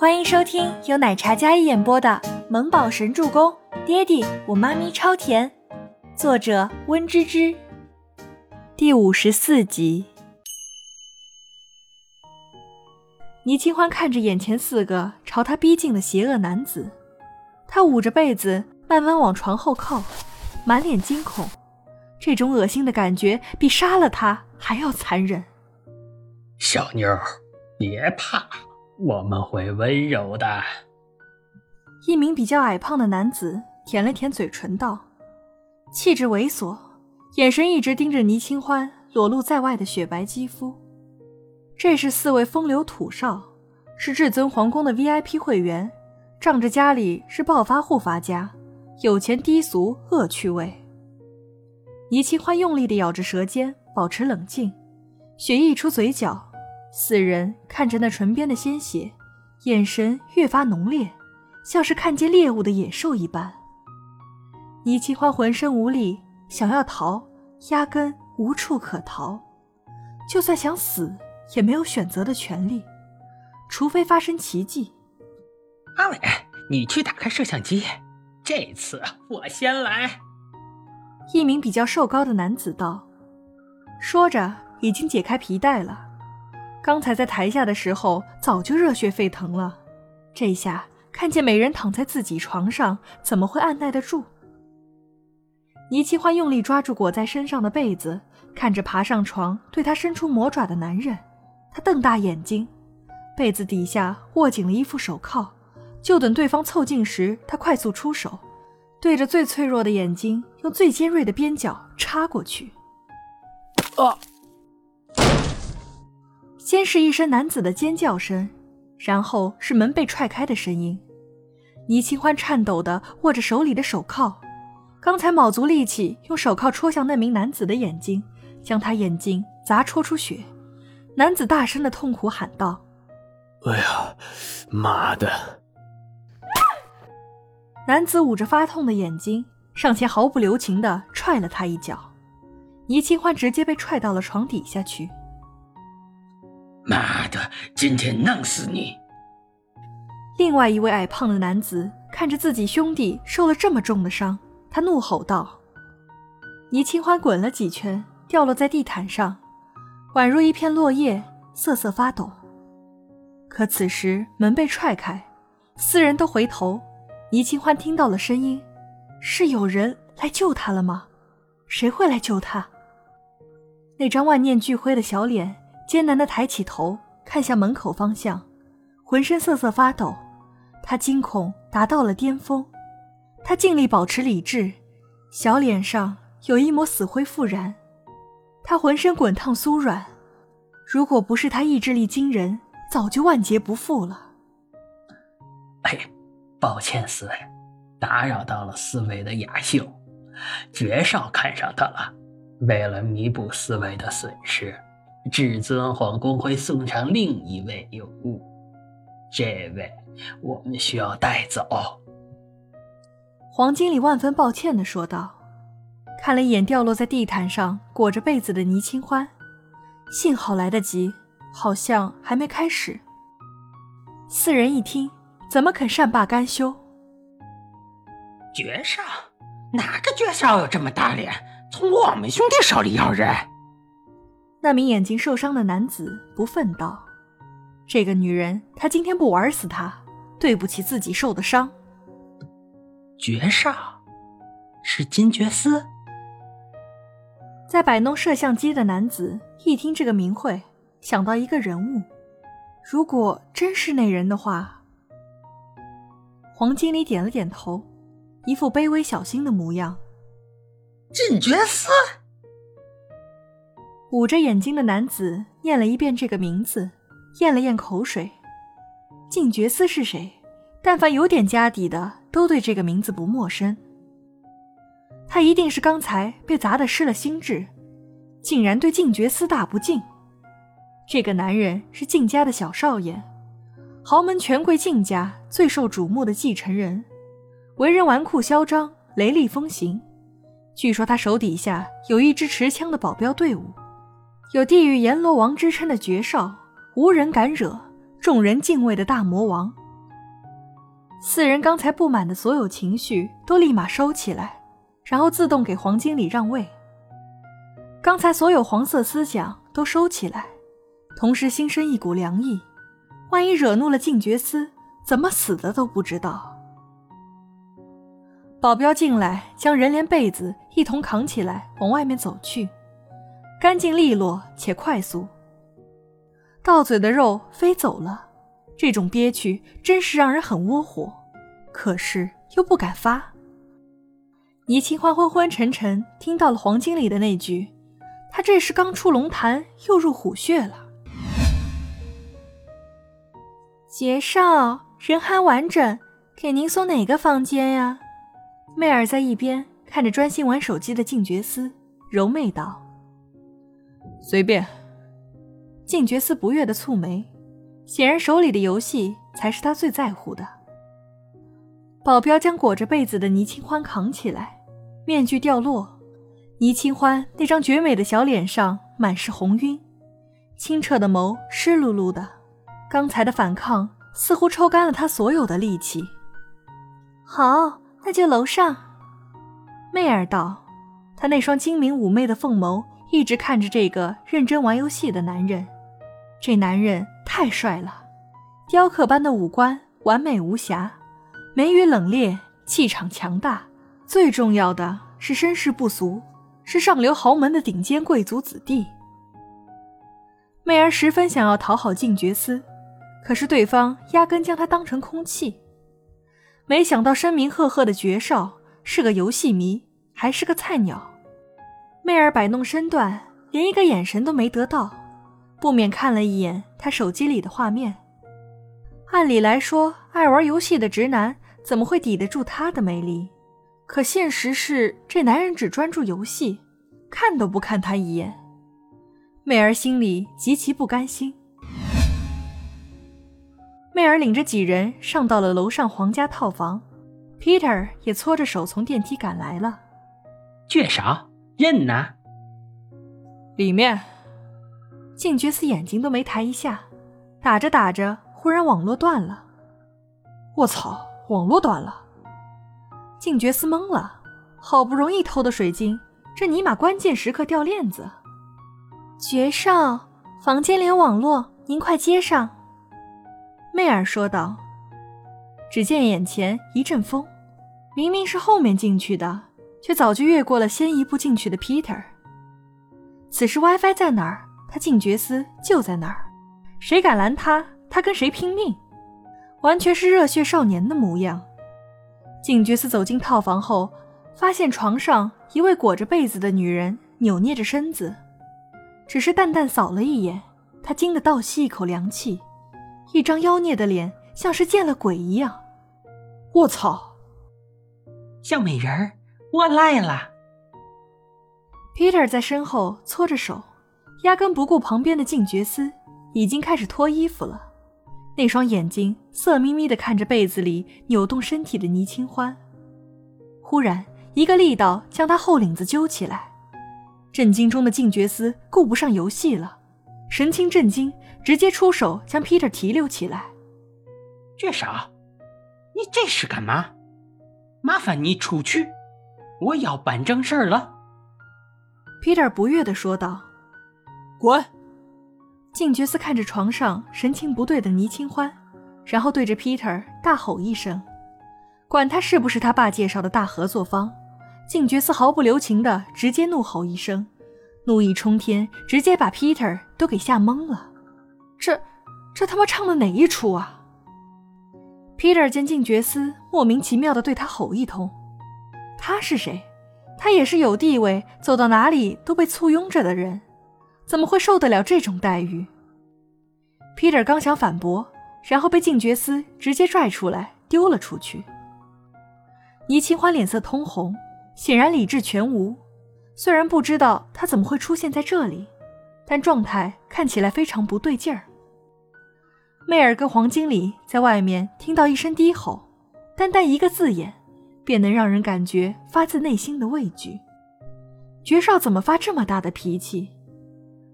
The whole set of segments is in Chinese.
欢迎收听由奶茶嘉一演播的《萌宝神助攻》，爹地我妈咪超甜，作者温芝芝。第五十四集。倪清欢看着眼前四个朝他逼近的邪恶男子，他捂着被子慢慢往床后靠，满脸惊恐。这种恶心的感觉比杀了他还要残忍。小妞，别怕。我们会温柔的。一名比较矮胖的男子舔了舔嘴唇，道：“气质猥琐，眼神一直盯着倪清欢裸露在外的雪白肌肤。这是四位风流土少，是至尊皇宫的 VIP 会员，仗着家里是暴发户发家，有钱低俗恶趣味。”倪清欢用力地咬着舌尖，保持冷静，血溢出嘴角。四人看着那唇边的鲜血，眼神越发浓烈，像是看见猎物的野兽一般。倪清欢浑身无力，想要逃，压根无处可逃。就算想死，也没有选择的权利，除非发生奇迹。阿伟，你去打开摄像机，这次我先来。一名比较瘦高的男子道，说着已经解开皮带了。刚才在台下的时候，早就热血沸腾了。这下看见美人躺在自己床上，怎么会按耐得住？倪清欢用力抓住裹在身上的被子，看着爬上床对他伸出魔爪的男人，他瞪大眼睛。被子底下握紧了一副手铐，就等对方凑近时，他快速出手，对着最脆弱的眼睛，用最尖锐的边角插过去。啊！先是一声男子的尖叫声，然后是门被踹开的声音。倪清欢颤抖的握着手里的手铐，刚才卯足力气用手铐戳向那名男子的眼睛，将他眼睛砸戳出血。男子大声的痛苦喊道：“哎呀，妈的！”男子捂着发痛的眼睛，上前毫不留情地踹了他一脚。倪清欢直接被踹到了床底下去。妈的！今天弄死你！另外一位矮胖的男子看着自己兄弟受了这么重的伤，他怒吼道：“倪清欢滚了几圈，掉落在地毯上，宛如一片落叶，瑟瑟发抖。”可此时门被踹开，四人都回头，倪清欢听到了声音：“是有人来救他了吗？谁会来救他？”那张万念俱灰的小脸。艰难地抬起头，看向门口方向，浑身瑟瑟发抖。他惊恐达到了巅峰，他尽力保持理智，小脸上有一抹死灰复燃。他浑身滚烫酥软，如果不是他意志力惊人，早就万劫不复了。哎，抱歉四位，打扰到了四位的雅秀。绝少看上他了，为了弥补四位的损失。至尊皇宫会送上另一位尤物，这位我们需要带走。黄经理万分抱歉的说道，看了一眼掉落在地毯上裹着被子的倪清欢，幸好来得及，好像还没开始。四人一听，怎么肯善罢甘休？绝少？哪个绝少有这么大脸，从我们兄弟手里要人？那名眼睛受伤的男子不忿道：“这个女人，她今天不玩死她，对不起自己受的伤。”绝少，是金爵斯。在摆弄摄像机的男子一听这个名讳，想到一个人物。如果真是那人的话，黄经理点了点头，一副卑微小心的模样。金爵司。捂着眼睛的男子念了一遍这个名字，咽了咽口水。静觉司是谁？但凡有点家底的，都对这个名字不陌生。他一定是刚才被砸得失了心智，竟然对静觉司大不敬。这个男人是静家的小少爷，豪门权贵静家最受瞩目的继承人，为人纨绔嚣张，雷厉风行。据说他手底下有一支持枪的保镖队伍。有地狱阎罗王之称的绝少，无人敢惹，众人敬畏的大魔王，四人刚才不满的所有情绪都立马收起来，然后自动给黄经理让位。刚才所有黄色思想都收起来，同时心生一股凉意。万一惹怒了静觉司，怎么死的都不知道。保镖进来，将人连被子一同扛起来，往外面走去，干净利落且快速。到嘴的肉飞走了，这种憋屈真是让人很窝火，可是又不敢发。倪清欢昏昏沉沉听到了黄经理的那句：“他这是刚出龙潭，又入虎穴了。”杰少，人还完整，给您送哪个房间呀？媚儿在一边看着专心玩手机的静觉司，柔媚道：“随便。”静觉司不悦的蹙眉，显然手里的游戏才是他最在乎的。保镖将裹着被子的倪清欢扛起来，面具掉落，倪清欢那张绝美的小脸上满是红晕，清澈的眸湿漉漉的，刚才的反抗似乎抽干了他所有的力气。好，那就楼上。媚儿道，她那双精明妩媚的凤眸一直看着这个认真玩游戏的男人。这男人太帅了，雕刻般的五官完美无瑕，眉宇冷冽，气场强大，最重要的是身世不俗，是上流豪门的顶尖贵族子弟。媚儿十分想要讨好静觉司，可是对方压根将他当成空气。没想到声名赫赫的绝少是个游戏迷，还是个菜鸟。媚儿摆弄身段，连一个眼神都没得到。不免看了一眼他手机里的画面。按理来说，爱玩游戏的直男怎么会抵得住他的魅力？可现实是，这男人只专注游戏，看都不看他一眼。媚儿心里极其不甘心。媚儿领着几人上到了楼上皇家套房，Peter 也搓着手从电梯赶来了。倔啥，人呢？里面。静觉寺眼睛都没抬一下，打着打着，忽然网络断了。我操，网络断了！静觉寺懵了，好不容易偷的水晶，这尼玛关键时刻掉链子。爵少，房间里有网络，您快接上。媚儿说道。只见眼前一阵风，明明是后面进去的，却早就越过了先一步进去的 Peter。此时 WiFi 在哪儿？他静觉司就在哪儿，谁敢拦他，他跟谁拼命，完全是热血少年的模样。静觉司走进套房后，发现床上一位裹着被子的女人扭捏着身子，只是淡淡扫了一眼，他惊得倒吸一口凉气，一张妖孽的脸像是见了鬼一样。我操！像美人儿，我来了。Peter 在身后搓着手。压根不顾旁边的静觉司，已经开始脱衣服了。那双眼睛色眯眯地看着被子里扭动身体的倪清欢。忽然，一个力道将他后领子揪起来。震惊中的静觉司顾不上游戏了，神情震惊，直接出手将 Peter 提溜起来。绝少，你这是干嘛？麻烦你出去，我要办正事儿了。Peter 不悦地说道。滚！静觉寺看着床上神情不对的倪清欢，然后对着 Peter 大吼一声：“管他是不是他爸介绍的大合作方！”静觉寺毫不留情的直接怒吼一声，怒意冲天，直接把 Peter 都给吓懵了。这，这他妈唱的哪一出啊？Peter 见静觉斯莫名其妙的对他吼一通，他是谁？他也是有地位，走到哪里都被簇拥着的人。怎么会受得了这种待遇？Peter 刚想反驳，然后被静觉司直接拽出来丢了出去。倪清欢脸色通红，显然理智全无。虽然不知道他怎么会出现在这里，但状态看起来非常不对劲儿。媚儿跟黄经理在外面听到一声低吼，单单一个字眼，便能让人感觉发自内心的畏惧。爵少怎么发这么大的脾气？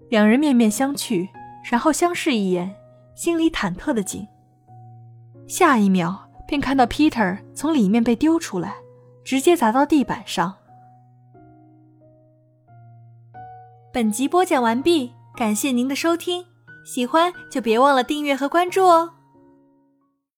两人面面相觑，然后相视一眼，心里忐忑的紧。下一秒便看到 Peter 从里面被丢出来，直接砸到地板上。本集播讲完毕，感谢您的收听，喜欢就别忘了订阅和关注哦。